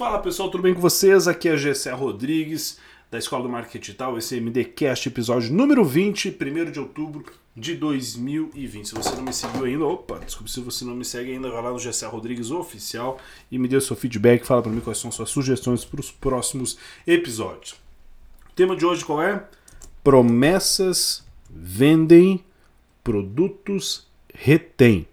Fala pessoal, tudo bem com vocês? Aqui é a Rodrigues, da Escola do Marketing Digital, esse é MDcast, episódio número 20, 1 de outubro de 2020. Se você não me seguiu ainda, opa, desculpe, se você não me segue ainda, vai lá no Gessé Rodrigues Oficial e me dê o seu feedback, fala para mim quais são suas sugestões para os próximos episódios. O tema de hoje qual é? Promessas vendem, produtos retêm.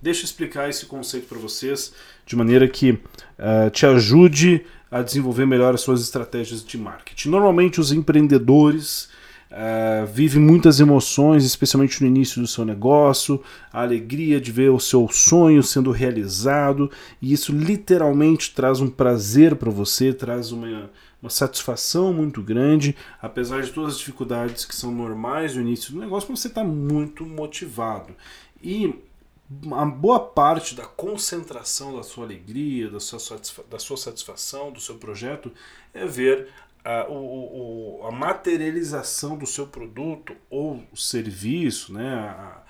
Deixa eu explicar esse conceito para vocês de maneira que uh, te ajude a desenvolver melhor as suas estratégias de marketing. Normalmente, os empreendedores uh, vivem muitas emoções, especialmente no início do seu negócio, a alegria de ver o seu sonho sendo realizado, e isso literalmente traz um prazer para você, traz uma, uma satisfação muito grande, apesar de todas as dificuldades que são normais no início do negócio, você está muito motivado. E uma boa parte da concentração da sua alegria, da sua, da sua satisfação, do seu projeto, é ver a, o, o, a materialização do seu produto ou serviço, né? A,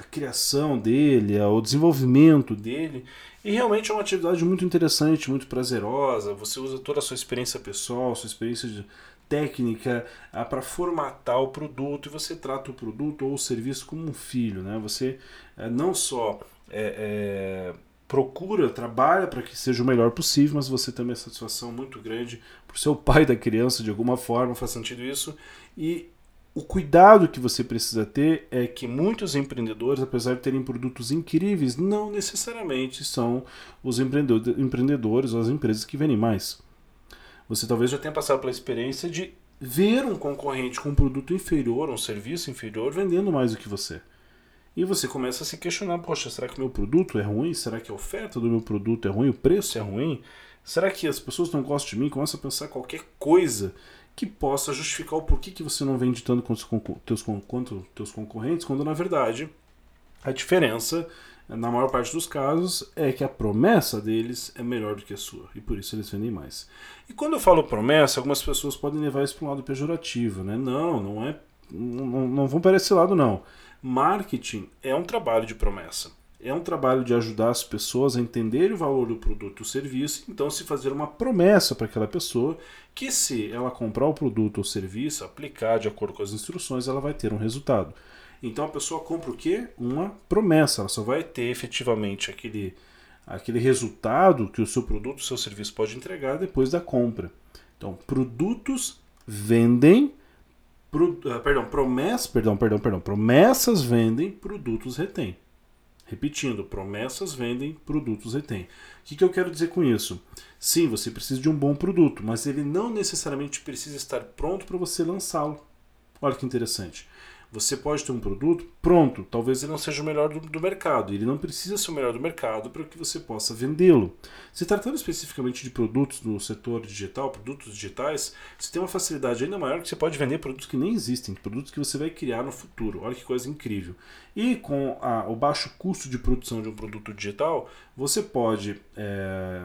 a, criação dele, o desenvolvimento dele. E realmente é uma atividade muito interessante, muito prazerosa. Você usa toda a sua experiência pessoal, sua experiência de, técnica ah, para formatar o produto e você trata o produto ou o serviço como um filho. Né? Você eh, não só é, é, procura, trabalha para que seja o melhor possível, mas você tem uma satisfação muito grande por ser o pai da criança de alguma forma, faz sentido isso. E o cuidado que você precisa ter é que muitos empreendedores, apesar de terem produtos incríveis, não necessariamente são os empreendedores ou as empresas que vendem mais. Você talvez já tenha passado pela experiência de ver um concorrente com um produto inferior, um serviço inferior, vendendo mais do que você. E você começa a se questionar: poxa, será que o meu produto é ruim? Será que a oferta do meu produto é ruim? O preço é ruim? Será que as pessoas não gostam de mim? Começa a pensar qualquer coisa que possa justificar o porquê que você não vende tanto quanto teus, teus concorrentes, quando na verdade a diferença na maior parte dos casos, é que a promessa deles é melhor do que a sua, e por isso eles vendem mais. E quando eu falo promessa, algumas pessoas podem levar isso para um lado pejorativo, né? Não, não é. Não, não vão para esse lado, não. Marketing é um trabalho de promessa. É um trabalho de ajudar as pessoas a entenderem o valor do produto ou serviço, então se fazer uma promessa para aquela pessoa que se ela comprar o produto ou serviço, aplicar de acordo com as instruções, ela vai ter um resultado. Então a pessoa compra o quê? Uma promessa. Ela só vai ter efetivamente aquele, aquele resultado que o seu produto, o seu serviço pode entregar depois da compra. Então, produtos vendem, pro, uh, perdão, promessas, perdão, perdão, perdão, promessas vendem, produtos retêm. Repetindo, promessas vendem, produtos retêm. O que, que eu quero dizer com isso? Sim, você precisa de um bom produto, mas ele não necessariamente precisa estar pronto para você lançá-lo. Olha que interessante. Você pode ter um produto pronto, talvez ele não seja o melhor do, do mercado, ele não precisa ser o melhor do mercado para que você possa vendê-lo. Se tratando especificamente de produtos no setor digital, produtos digitais, você tem uma facilidade ainda maior que você pode vender produtos que nem existem, produtos que você vai criar no futuro. Olha que coisa incrível. E com a, o baixo custo de produção de um produto digital, você pode é,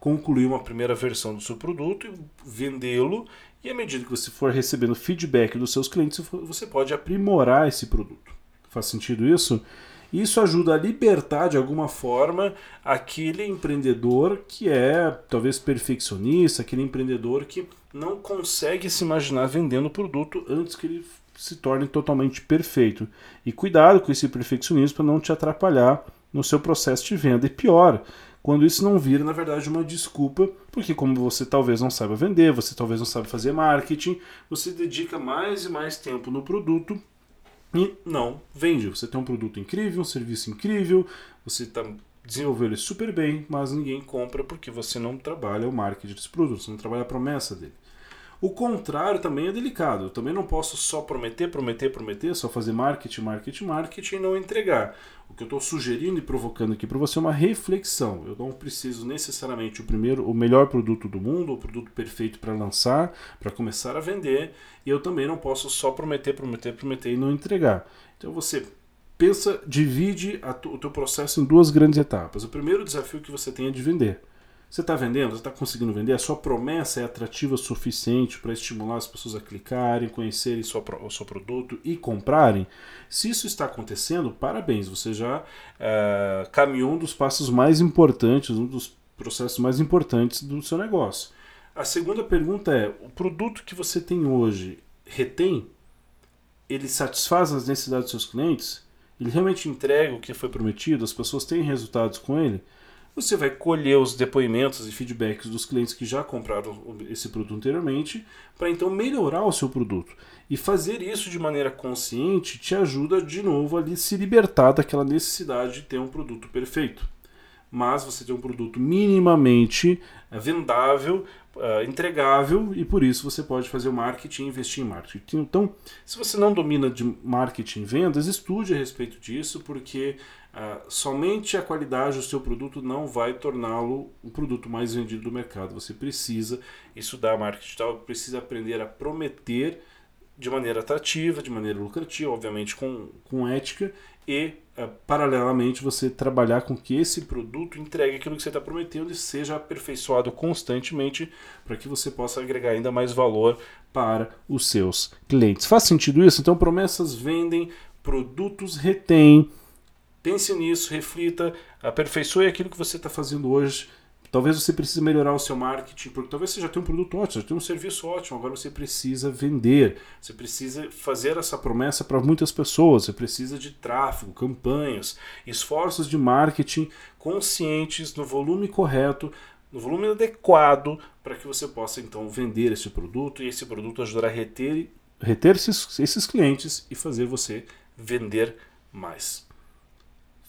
concluir uma primeira versão do seu produto e vendê-lo e à medida que você for recebendo feedback dos seus clientes, você pode aprimorar esse produto. Faz sentido isso? Isso ajuda a libertar de alguma forma aquele empreendedor que é talvez perfeccionista, aquele empreendedor que não consegue se imaginar vendendo o produto antes que ele se torne totalmente perfeito. E cuidado com esse perfeccionismo para não te atrapalhar no seu processo de venda. E pior, quando isso não vira, na verdade, uma desculpa, porque como você talvez não saiba vender, você talvez não sabe fazer marketing, você dedica mais e mais tempo no produto e não vende. Você tem um produto incrível, um serviço incrível, você está desenvolvendo ele super bem, mas ninguém compra porque você não trabalha o marketing desse produto, você não trabalha a promessa dele. O contrário também é delicado. Eu também não posso só prometer, prometer, prometer, só fazer marketing, marketing, marketing e não entregar. O que eu estou sugerindo e provocando aqui para você é uma reflexão. Eu não preciso necessariamente o primeiro, o melhor produto do mundo, o produto perfeito para lançar, para começar a vender. E eu também não posso só prometer, prometer, prometer e não entregar. Então você pensa, divide o teu processo em duas grandes etapas. O primeiro desafio que você tem é de vender. Você está vendendo? Você está conseguindo vender? A sua promessa é atrativa o suficiente para estimular as pessoas a clicarem, conhecerem sua, o seu produto e comprarem? Se isso está acontecendo, parabéns, você já uh, caminhou um dos passos mais importantes, um dos processos mais importantes do seu negócio. A segunda pergunta é: o produto que você tem hoje retém? Ele satisfaz as necessidades dos seus clientes? Ele realmente entrega o que foi prometido? As pessoas têm resultados com ele? Você vai colher os depoimentos e feedbacks dos clientes que já compraram esse produto anteriormente, para então melhorar o seu produto. E fazer isso de maneira consciente te ajuda de novo a se libertar daquela necessidade de ter um produto perfeito. Mas você tem um produto minimamente vendável, uh, entregável e por isso você pode fazer o marketing e investir em marketing. Então, se você não domina de marketing e vendas, estude a respeito disso, porque Uh, somente a qualidade do seu produto não vai torná-lo o produto mais vendido do mercado. Você precisa estudar marketing digital, precisa aprender a prometer de maneira atrativa, de maneira lucrativa, obviamente com, com ética, e uh, paralelamente você trabalhar com que esse produto entregue aquilo que você está prometendo e seja aperfeiçoado constantemente para que você possa agregar ainda mais valor para os seus clientes. Faz sentido isso? Então, promessas vendem, produtos retêm Pense nisso, reflita, aperfeiçoe aquilo que você está fazendo hoje. Talvez você precise melhorar o seu marketing, porque talvez você já tenha um produto ótimo, já tenha um serviço ótimo, agora você precisa vender, você precisa fazer essa promessa para muitas pessoas, você precisa de tráfego, campanhas, esforços de marketing conscientes, no volume correto, no volume adequado, para que você possa então vender esse produto e esse produto ajudar a reter, reter esses, esses clientes e fazer você vender mais.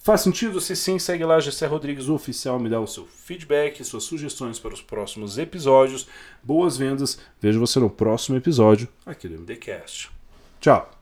Faz sentido? Se sim, segue lá, Gessé Rodrigues Oficial, me dá o seu feedback, suas sugestões para os próximos episódios. Boas vendas, vejo você no próximo episódio aqui do MDCast. Tchau!